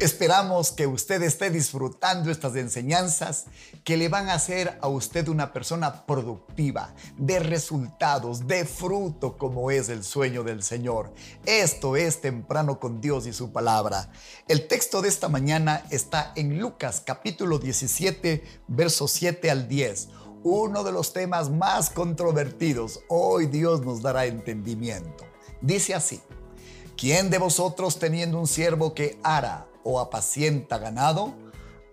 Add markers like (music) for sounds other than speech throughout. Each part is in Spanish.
Esperamos que usted esté disfrutando estas enseñanzas que le van a hacer a usted una persona productiva, de resultados, de fruto, como es el sueño del Señor. Esto es temprano con Dios y su palabra. El texto de esta mañana está en Lucas capítulo 17, versos 7 al 10 uno de los temas más controvertidos. Hoy Dios nos dará entendimiento. Dice así, ¿quién de vosotros teniendo un siervo que ara o apacienta ganado,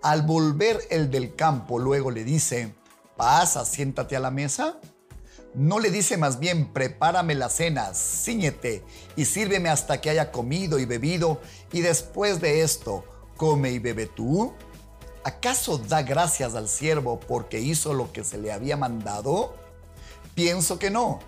al volver el del campo luego le dice, pasa, siéntate a la mesa? ¿No le dice más bien, prepárame la cena, ciñete y sírveme hasta que haya comido y bebido, y después de esto, come y bebe tú? ¿Acaso da gracias al siervo porque hizo lo que se le había mandado? Pienso que no.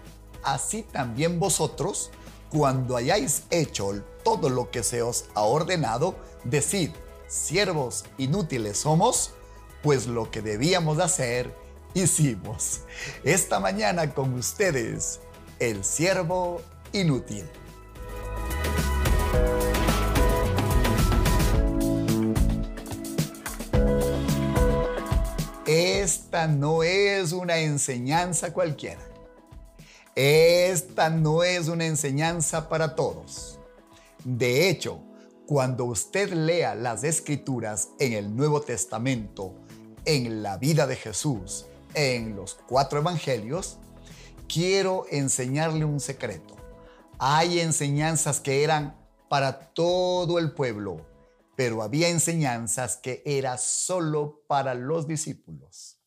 Así también vosotros, cuando hayáis hecho todo lo que se os ha ordenado, decid, siervos inútiles somos, pues lo que debíamos hacer, hicimos. Esta mañana con ustedes, el siervo inútil. Esta no es una enseñanza cualquiera. Esta no es una enseñanza para todos. De hecho, cuando usted lea las escrituras en el Nuevo Testamento, en la vida de Jesús, en los cuatro evangelios, quiero enseñarle un secreto. Hay enseñanzas que eran para todo el pueblo, pero había enseñanzas que eran solo para los discípulos.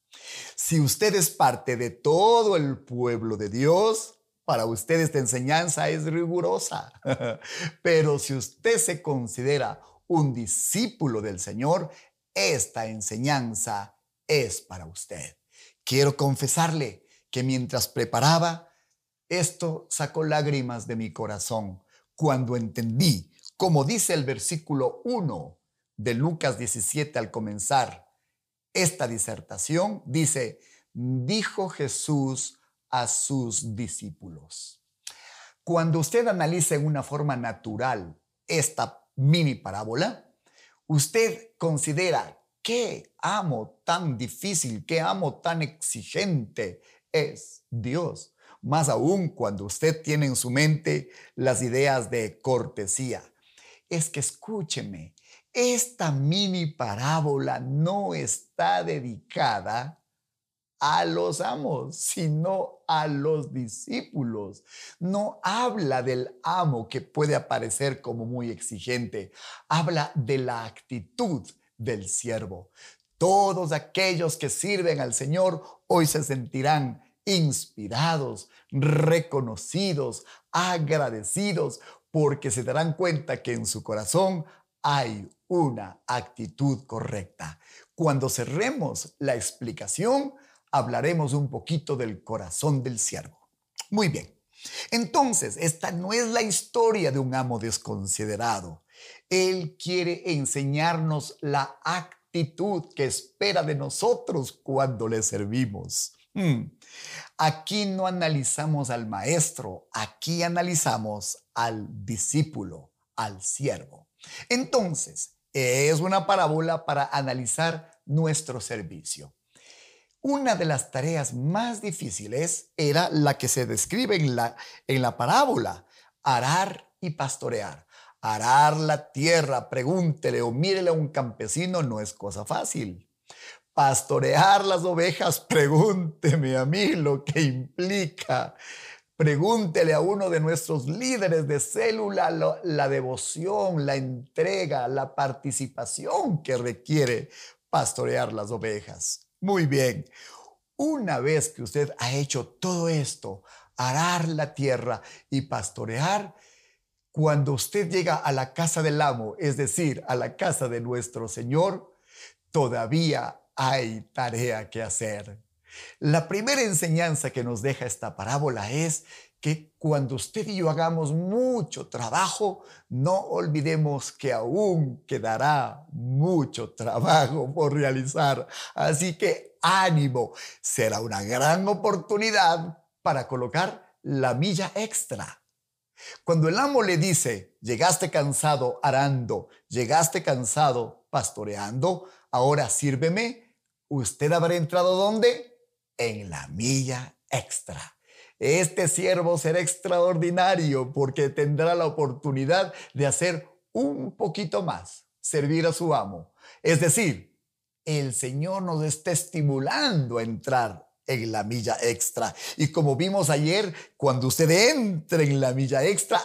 Si usted es parte de todo el pueblo de Dios, para usted esta enseñanza es rigurosa, (laughs) pero si usted se considera un discípulo del Señor, esta enseñanza es para usted. Quiero confesarle que mientras preparaba, esto sacó lágrimas de mi corazón cuando entendí, como dice el versículo 1 de Lucas 17 al comenzar esta disertación, dice, dijo Jesús a sus discípulos. Cuando usted analiza en una forma natural esta mini parábola, usted considera qué amo tan difícil, qué amo tan exigente es Dios. Más aún cuando usted tiene en su mente las ideas de cortesía. Es que escúcheme, esta mini parábola no está dedicada a los amos, sino a los discípulos. No habla del amo que puede aparecer como muy exigente, habla de la actitud del siervo. Todos aquellos que sirven al Señor hoy se sentirán inspirados, reconocidos, agradecidos, porque se darán cuenta que en su corazón hay una actitud correcta. Cuando cerremos la explicación, hablaremos un poquito del corazón del siervo. Muy bien. Entonces, esta no es la historia de un amo desconsiderado. Él quiere enseñarnos la actitud que espera de nosotros cuando le servimos. Hmm. Aquí no analizamos al maestro, aquí analizamos al discípulo, al siervo. Entonces, es una parábola para analizar nuestro servicio. Una de las tareas más difíciles era la que se describe en la, en la parábola, arar y pastorear. Arar la tierra, pregúntele o mírele a un campesino no es cosa fácil. Pastorear las ovejas, (laughs) pregúnteme a mí lo que implica. Pregúntele a uno de nuestros líderes de célula la devoción, la entrega, la participación que requiere pastorear las ovejas. Muy bien. Una vez que usted ha hecho todo esto, arar la tierra y pastorear, cuando usted llega a la casa del amo, es decir, a la casa de nuestro Señor, todavía hay tarea que hacer. La primera enseñanza que nos deja esta parábola es que cuando usted y yo hagamos mucho trabajo, no olvidemos que aún quedará mucho trabajo por realizar. Así que ánimo, será una gran oportunidad para colocar la milla extra. Cuando el amo le dice, llegaste cansado arando, llegaste cansado pastoreando, ahora sírveme, usted habrá entrado ¿dónde? En la milla extra. Este siervo será extraordinario porque tendrá la oportunidad de hacer un poquito más, servir a su amo. Es decir, el Señor nos está estimulando a entrar en la milla extra. Y como vimos ayer, cuando usted entre en la milla extra,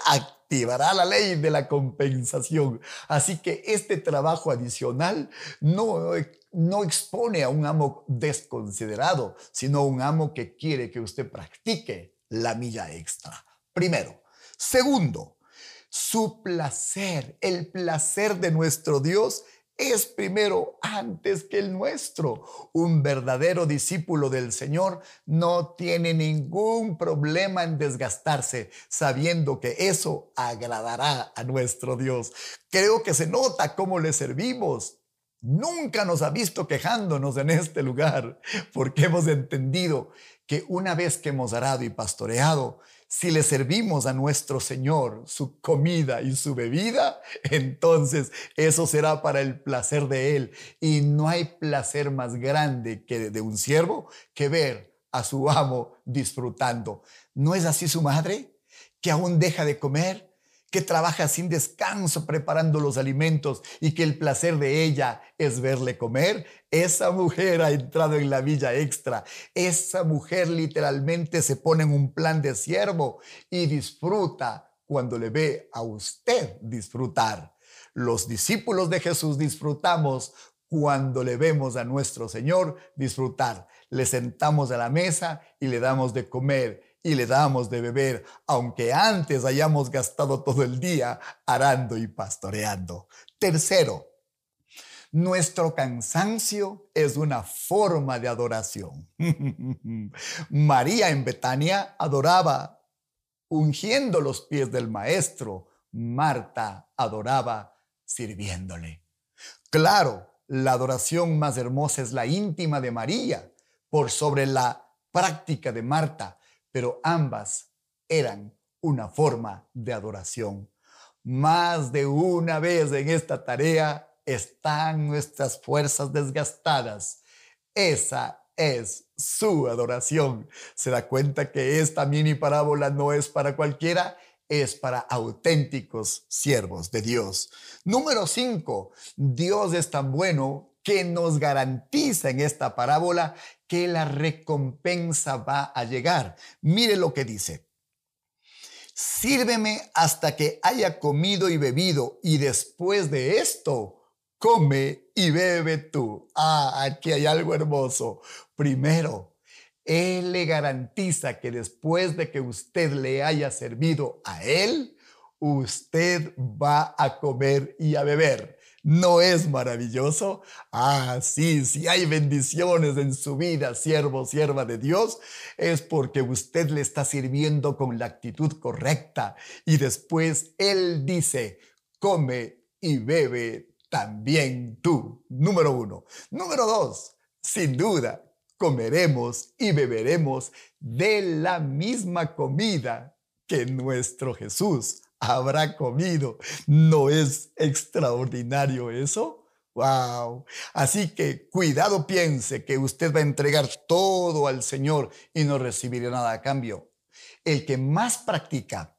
activará la ley de la compensación. Así que este trabajo adicional no, no expone a un amo desconsiderado, sino a un amo que quiere que usted practique la milla extra. Primero. Segundo, su placer, el placer de nuestro Dios es primero antes que el nuestro. Un verdadero discípulo del Señor no tiene ningún problema en desgastarse sabiendo que eso agradará a nuestro Dios. Creo que se nota cómo le servimos. Nunca nos ha visto quejándonos en este lugar porque hemos entendido que una vez que hemos arado y pastoreado, si le servimos a nuestro Señor su comida y su bebida, entonces eso será para el placer de Él. Y no hay placer más grande que de un siervo que ver a su amo disfrutando. ¿No es así su madre? Que aún deja de comer que trabaja sin descanso preparando los alimentos y que el placer de ella es verle comer, esa mujer ha entrado en la villa extra. Esa mujer literalmente se pone en un plan de siervo y disfruta cuando le ve a usted disfrutar. Los discípulos de Jesús disfrutamos cuando le vemos a nuestro Señor disfrutar. Le sentamos a la mesa y le damos de comer y le damos de beber, aunque antes hayamos gastado todo el día arando y pastoreando. Tercero, nuestro cansancio es una forma de adoración. (laughs) María en Betania adoraba ungiendo los pies del maestro. Marta adoraba sirviéndole. Claro, la adoración más hermosa es la íntima de María por sobre la práctica de Marta, pero ambas eran una forma de adoración. Más de una vez en esta tarea están nuestras fuerzas desgastadas. Esa es su adoración. Se da cuenta que esta mini parábola no es para cualquiera, es para auténticos siervos de Dios. Número 5. Dios es tan bueno que nos garantiza en esta parábola que la recompensa va a llegar. Mire lo que dice. Sírveme hasta que haya comido y bebido y después de esto, come y bebe tú. Ah, aquí hay algo hermoso. Primero, Él le garantiza que después de que usted le haya servido a Él, usted va a comer y a beber. ¿No es maravilloso? Ah, sí, si hay bendiciones en su vida, siervo, sierva de Dios, es porque usted le está sirviendo con la actitud correcta. Y después Él dice, come y bebe también tú. Número uno. Número dos, sin duda, comeremos y beberemos de la misma comida que nuestro Jesús habrá comido. ¿No es extraordinario eso? Wow. Así que cuidado piense que usted va a entregar todo al Señor y no recibirá nada a cambio. El que más practica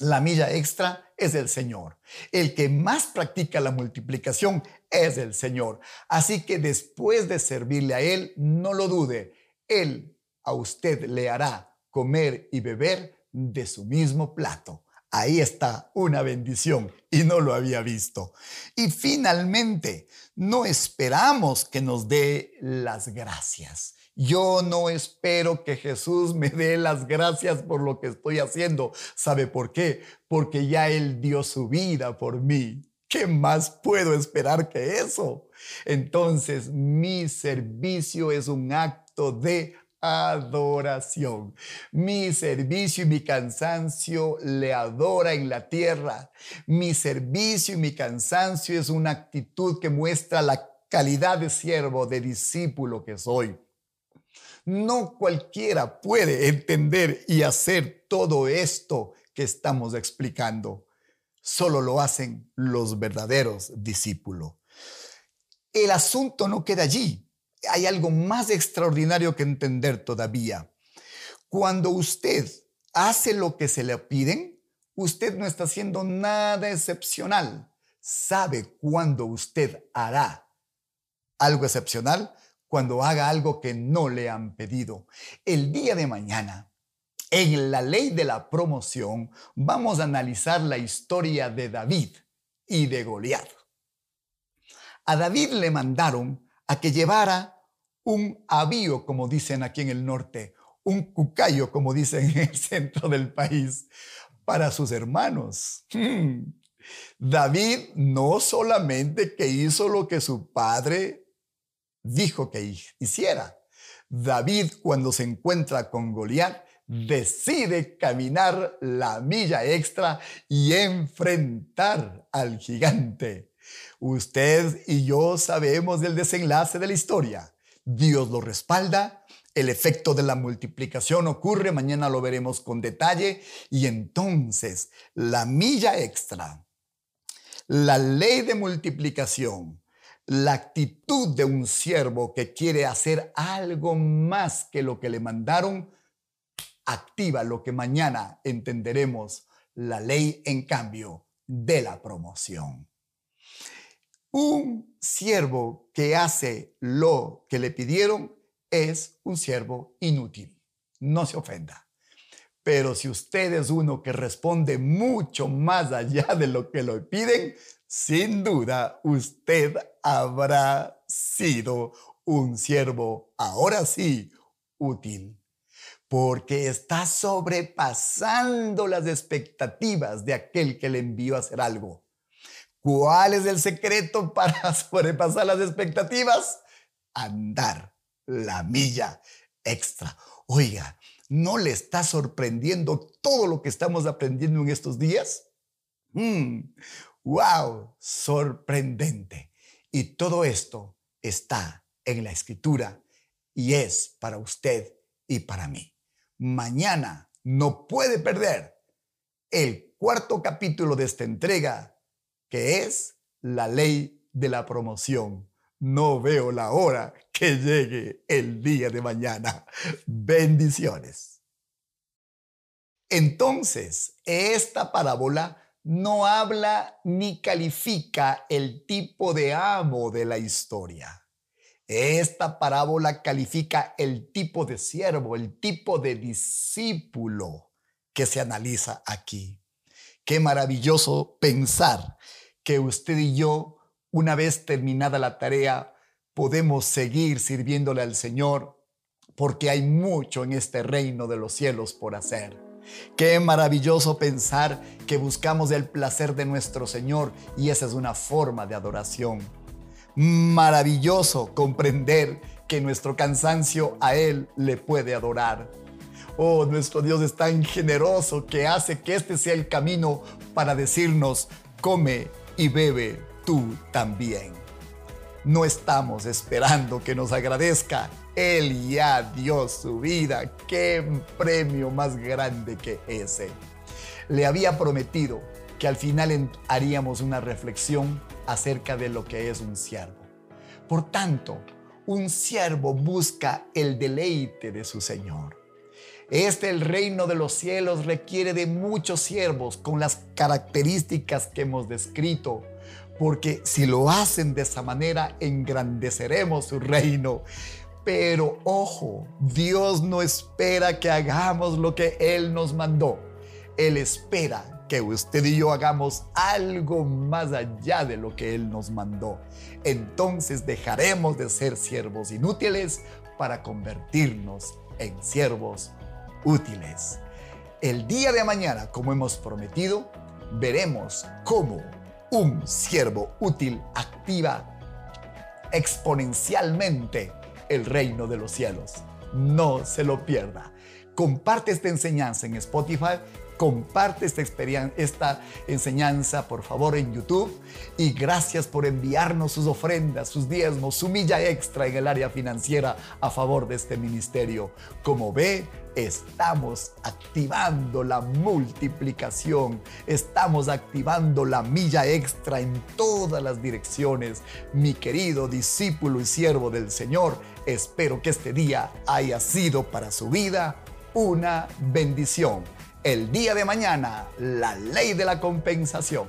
la milla extra es el Señor. El que más practica la multiplicación es el Señor. Así que después de servirle a Él, no lo dude, Él a usted le hará comer y beber de su mismo plato. Ahí está una bendición y no lo había visto. Y finalmente, no esperamos que nos dé las gracias. Yo no espero que Jesús me dé las gracias por lo que estoy haciendo. ¿Sabe por qué? Porque ya Él dio su vida por mí. ¿Qué más puedo esperar que eso? Entonces, mi servicio es un acto de adoración. Mi servicio y mi cansancio le adora en la tierra. Mi servicio y mi cansancio es una actitud que muestra la calidad de siervo, de discípulo que soy. No cualquiera puede entender y hacer todo esto que estamos explicando. Solo lo hacen los verdaderos discípulos. El asunto no queda allí. Hay algo más extraordinario que entender todavía. Cuando usted hace lo que se le piden, usted no está haciendo nada excepcional. Sabe cuándo usted hará algo excepcional cuando haga algo que no le han pedido. El día de mañana, en la ley de la promoción, vamos a analizar la historia de David y de Goliat. A David le mandaron a que llevara un avío, como dicen aquí en el norte, un cucayo, como dicen en el centro del país, para sus hermanos. Hmm. David no solamente que hizo lo que su padre dijo que hiciera. David cuando se encuentra con Goliat decide caminar la milla extra y enfrentar al gigante. Usted y yo sabemos del desenlace de la historia. Dios lo respalda, el efecto de la multiplicación ocurre, mañana lo veremos con detalle, y entonces la milla extra, la ley de multiplicación, la actitud de un siervo que quiere hacer algo más que lo que le mandaron, activa lo que mañana entenderemos, la ley en cambio de la promoción. Un siervo que hace lo que le pidieron es un siervo inútil. No se ofenda. Pero si usted es uno que responde mucho más allá de lo que le piden, sin duda usted habrá sido un siervo, ahora sí, útil, porque está sobrepasando las expectativas de aquel que le envió a hacer algo. ¿Cuál es el secreto para (laughs) sobrepasar las expectativas? Andar la milla extra. Oiga, ¿no le está sorprendiendo todo lo que estamos aprendiendo en estos días? ¡Wow! Mm, sorprendente. Y todo esto está en la escritura y es para usted y para mí. Mañana no puede perder el cuarto capítulo de esta entrega que es la ley de la promoción. No veo la hora que llegue el día de mañana. Bendiciones. Entonces, esta parábola no habla ni califica el tipo de amo de la historia. Esta parábola califica el tipo de siervo, el tipo de discípulo que se analiza aquí. Qué maravilloso pensar que usted y yo, una vez terminada la tarea, podemos seguir sirviéndole al Señor, porque hay mucho en este reino de los cielos por hacer. Qué maravilloso pensar que buscamos el placer de nuestro Señor y esa es una forma de adoración. Maravilloso comprender que nuestro cansancio a Él le puede adorar. Oh, nuestro Dios es tan generoso que hace que este sea el camino para decirnos, come y bebe tú también. No estamos esperando que nos agradezca. Él ya dio su vida. Qué premio más grande que ese. Le había prometido que al final haríamos una reflexión acerca de lo que es un siervo. Por tanto, un siervo busca el deleite de su Señor. Este, el reino de los cielos, requiere de muchos siervos con las características que hemos descrito, porque si lo hacen de esa manera, engrandeceremos su reino. Pero ojo, Dios no espera que hagamos lo que Él nos mandó. Él espera que usted y yo hagamos algo más allá de lo que Él nos mandó. Entonces dejaremos de ser siervos inútiles para convertirnos en siervos útiles. El día de mañana, como hemos prometido, veremos cómo un siervo útil activa exponencialmente el reino de los cielos. No se lo pierda. Comparte esta enseñanza en Spotify comparte esta, esta enseñanza, por favor, en YouTube. Y gracias por enviarnos sus ofrendas, sus diezmos, su milla extra en el área financiera a favor de este ministerio. Como ve, estamos activando la multiplicación, estamos activando la milla extra en todas las direcciones. Mi querido discípulo y siervo del Señor, espero que este día haya sido para su vida una bendición. El día de mañana, la ley de la compensación.